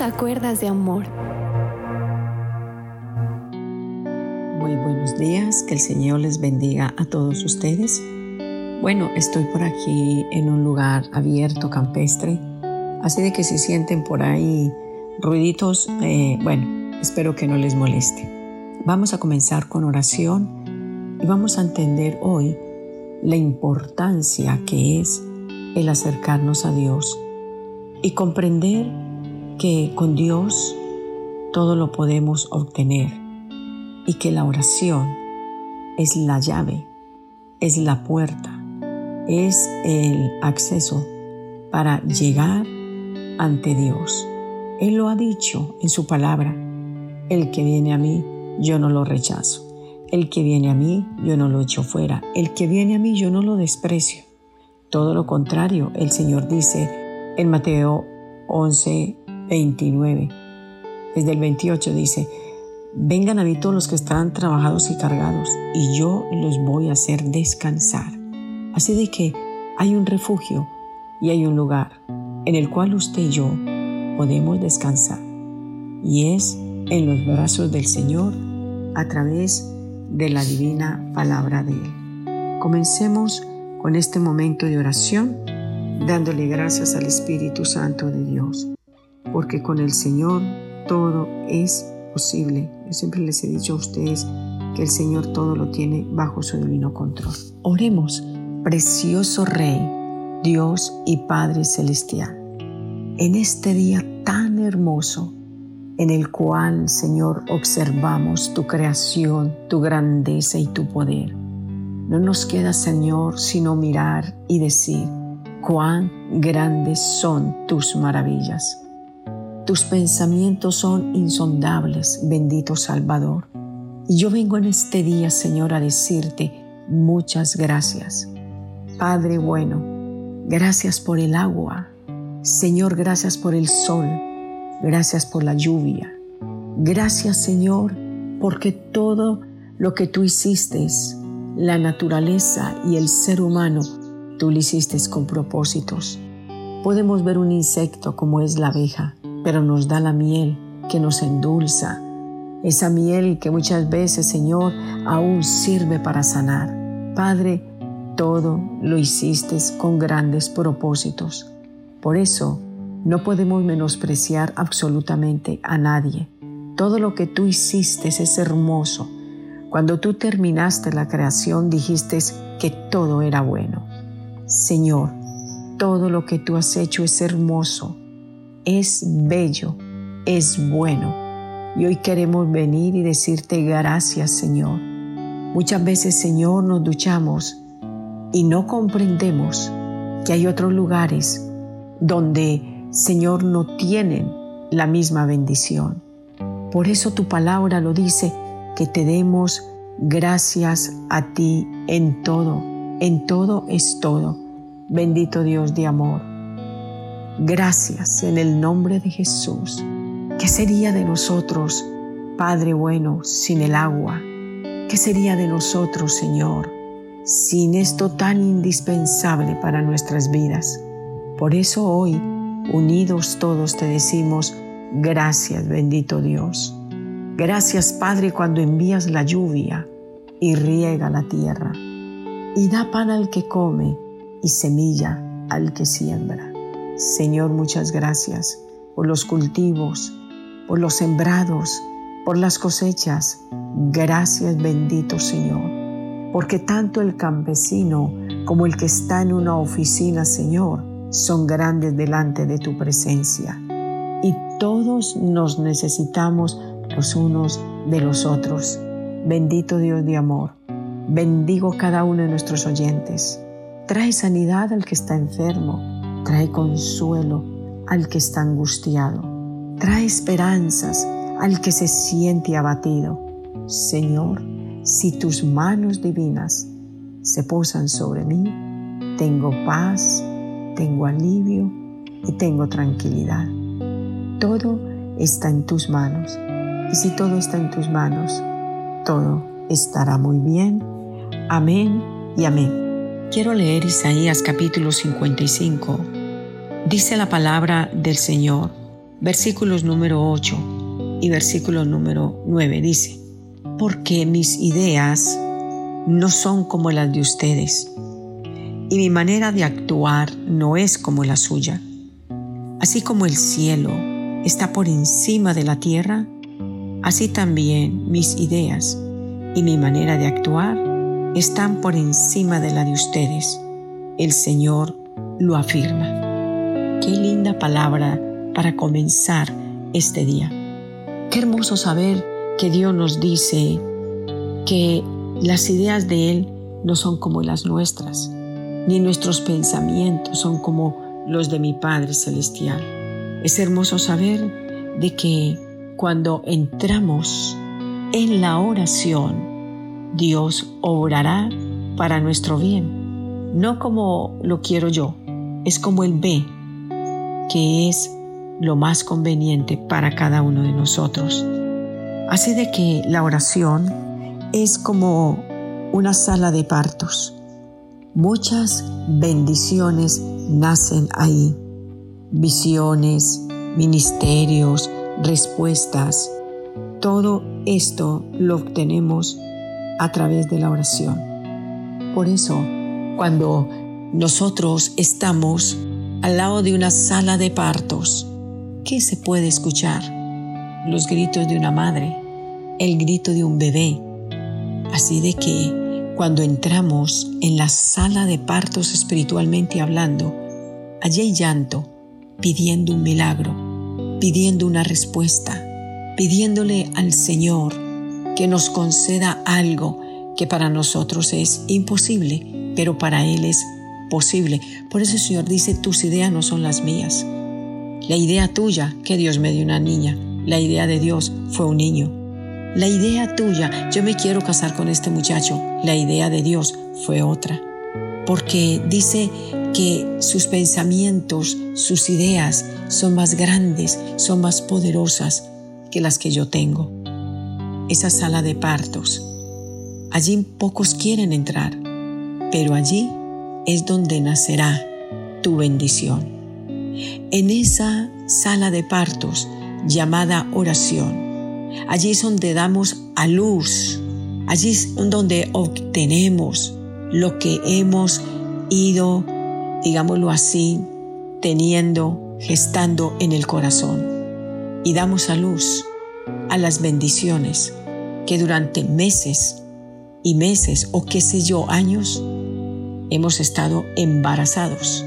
Acuerdas de amor. Muy buenos días, que el Señor les bendiga a todos ustedes. Bueno, estoy por aquí en un lugar abierto, campestre, así de que si sienten por ahí ruiditos, eh, bueno, espero que no les moleste. Vamos a comenzar con oración y vamos a entender hoy la importancia que es el acercarnos a Dios y comprender que con Dios todo lo podemos obtener y que la oración es la llave, es la puerta, es el acceso para llegar ante Dios. Él lo ha dicho en su palabra, el que viene a mí, yo no lo rechazo. El que viene a mí, yo no lo echo fuera. El que viene a mí, yo no lo desprecio. Todo lo contrario, el Señor dice en Mateo 11, 29, desde el 28 dice, vengan a mí todos los que están trabajados y cargados, y yo los voy a hacer descansar. Así de que hay un refugio y hay un lugar en el cual usted y yo podemos descansar, y es en los brazos del Señor a través de la divina palabra de Él. Comencemos con este momento de oración, dándole gracias al Espíritu Santo de Dios, porque con el Señor todo es posible. Yo siempre les he dicho a ustedes que el Señor todo lo tiene bajo su divino control. Oremos, precioso Rey, Dios y Padre Celestial, en este día tan hermoso en el cual, Señor, observamos tu creación, tu grandeza y tu poder no nos queda, Señor, sino mirar y decir, cuán grandes son tus maravillas. Tus pensamientos son insondables, bendito Salvador. Y yo vengo en este día, Señor, a decirte muchas gracias. Padre bueno, gracias por el agua. Señor, gracias por el sol. Gracias por la lluvia. Gracias, Señor, porque todo lo que tú hiciste la naturaleza y el ser humano, tú lo hiciste con propósitos. Podemos ver un insecto como es la abeja, pero nos da la miel que nos endulza. Esa miel que muchas veces, Señor, aún sirve para sanar. Padre, todo lo hiciste con grandes propósitos. Por eso, no podemos menospreciar absolutamente a nadie. Todo lo que tú hiciste es hermoso cuando tú terminaste la creación dijiste que todo era bueno. Señor, todo lo que tú has hecho es hermoso, es bello, es bueno. Y hoy queremos venir y decirte gracias, Señor. Muchas veces, Señor, nos duchamos y no comprendemos que hay otros lugares donde, Señor, no tienen la misma bendición. Por eso tu palabra lo dice, que te demos gracias a ti en todo, en todo es todo. Bendito Dios de amor. Gracias en el nombre de Jesús. ¿Qué sería de nosotros, Padre bueno, sin el agua? ¿Qué sería de nosotros, Señor, sin esto tan indispensable para nuestras vidas? Por eso hoy, unidos todos, te decimos, gracias, bendito Dios. Gracias Padre cuando envías la lluvia y riega la tierra y da pan al que come y semilla al que siembra. Señor, muchas gracias por los cultivos, por los sembrados, por las cosechas. Gracias bendito Señor, porque tanto el campesino como el que está en una oficina, Señor, son grandes delante de tu presencia. Y todos nos necesitamos los unos de los otros. Bendito Dios de amor, bendigo cada uno de nuestros oyentes. Trae sanidad al que está enfermo, trae consuelo al que está angustiado, trae esperanzas al que se siente abatido. Señor, si tus manos divinas se posan sobre mí, tengo paz, tengo alivio y tengo tranquilidad. Todo está en tus manos y si todo está en tus manos, todo estará muy bien. Amén y amén. Quiero leer Isaías capítulo 55. Dice la palabra del Señor, versículos número 8 y versículo número 9 dice, porque mis ideas no son como las de ustedes y mi manera de actuar no es como la suya. Así como el cielo está por encima de la tierra, así también mis ideas y mi manera de actuar están por encima de la de ustedes. El Señor lo afirma. Qué linda palabra para comenzar este día. Qué hermoso saber que Dios nos dice que las ideas de Él no son como las nuestras, ni nuestros pensamientos son como los de mi Padre Celestial. Es hermoso saber de que cuando entramos en la oración, Dios obrará para nuestro bien, no como lo quiero yo, es como Él ve que es lo más conveniente para cada uno de nosotros. Así de que la oración es como una sala de partos. Muchas bendiciones nacen ahí. Visiones, ministerios, respuestas. Todo esto lo obtenemos a través de la oración. Por eso, cuando nosotros estamos al lado de una sala de partos, ¿qué se puede escuchar? Los gritos de una madre, el grito de un bebé. Así de que cuando entramos en la sala de partos espiritualmente hablando, allí hay llanto, pidiendo un milagro, pidiendo una respuesta, pidiéndole al Señor que nos conceda algo que para nosotros es imposible, pero para Él es posible. Por eso el Señor dice, tus ideas no son las mías. La idea tuya, que Dios me dio una niña, la idea de Dios fue un niño. La idea tuya, yo me quiero casar con este muchacho, la idea de Dios fue otra. Porque dice que sus pensamientos, sus ideas son más grandes, son más poderosas que las que yo tengo. Esa sala de partos. Allí pocos quieren entrar, pero allí es donde nacerá tu bendición. En esa sala de partos llamada oración, allí es donde damos a luz, allí es donde obtenemos lo que hemos ido, digámoslo así, teniendo, gestando en el corazón. Y damos a luz a las bendiciones que durante meses y meses o qué sé yo, años, hemos estado embarazados,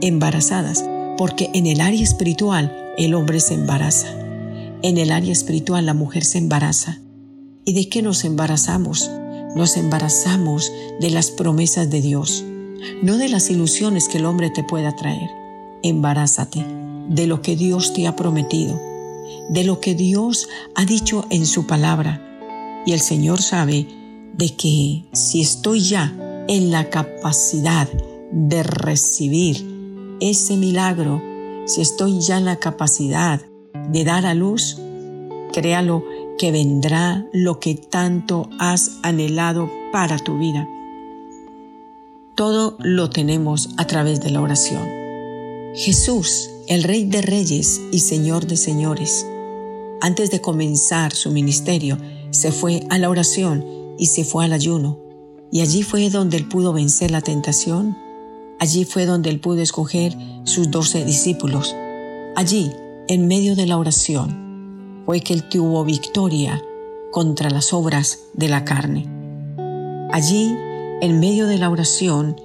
embarazadas, porque en el área espiritual el hombre se embaraza, en el área espiritual la mujer se embaraza. ¿Y de qué nos embarazamos? Nos embarazamos de las promesas de Dios, no de las ilusiones que el hombre te pueda traer. Embarázate de lo que Dios te ha prometido, de lo que Dios ha dicho en su palabra. Y el Señor sabe de que si estoy ya en la capacidad de recibir ese milagro, si estoy ya en la capacidad de dar a luz, créalo que vendrá lo que tanto has anhelado para tu vida. Todo lo tenemos a través de la oración. Jesús, el Rey de Reyes y Señor de Señores, antes de comenzar su ministerio, se fue a la oración y se fue al ayuno y allí fue donde él pudo vencer la tentación. Allí fue donde él pudo escoger sus doce discípulos. Allí, en medio de la oración, fue que él tuvo victoria contra las obras de la carne. Allí, en medio de la oración,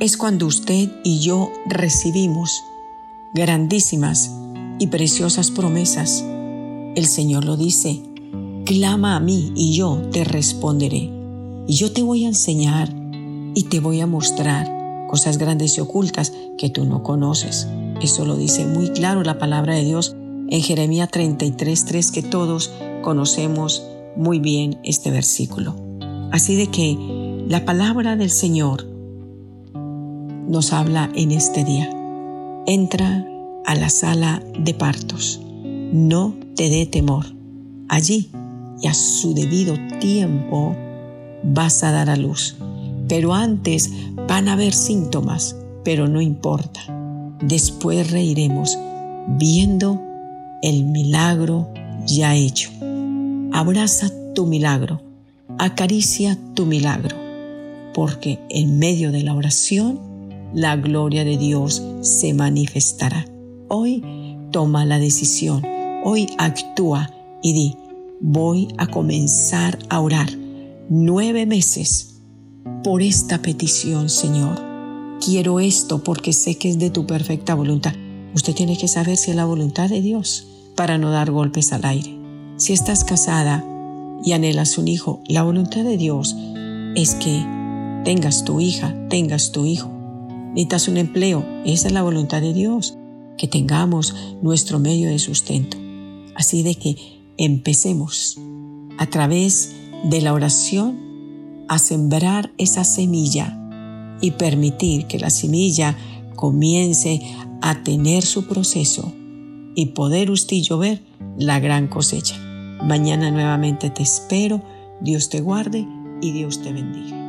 es cuando usted y yo recibimos grandísimas y preciosas promesas. El Señor lo dice, clama a mí y yo te responderé. Y yo te voy a enseñar y te voy a mostrar cosas grandes y ocultas que tú no conoces. Eso lo dice muy claro la palabra de Dios en Jeremías 33:3 que todos conocemos muy bien este versículo. Así de que la palabra del Señor nos habla en este día. Entra a la sala de partos. No te dé temor. Allí y a su debido tiempo vas a dar a luz. Pero antes van a haber síntomas, pero no importa. Después reiremos viendo el milagro ya hecho. Abraza tu milagro, acaricia tu milagro, porque en medio de la oración la gloria de Dios se manifestará. Hoy toma la decisión, hoy actúa y di, voy a comenzar a orar nueve meses por esta petición, Señor. Quiero esto porque sé que es de tu perfecta voluntad. Usted tiene que saber si es la voluntad de Dios para no dar golpes al aire. Si estás casada y anhelas un hijo, la voluntad de Dios es que tengas tu hija, tengas tu hijo. Necesitas un empleo, esa es la voluntad de Dios, que tengamos nuestro medio de sustento. Así de que empecemos a través de la oración a sembrar esa semilla y permitir que la semilla comience a tener su proceso y poder usted y yo ver la gran cosecha. Mañana nuevamente te espero, Dios te guarde y Dios te bendiga.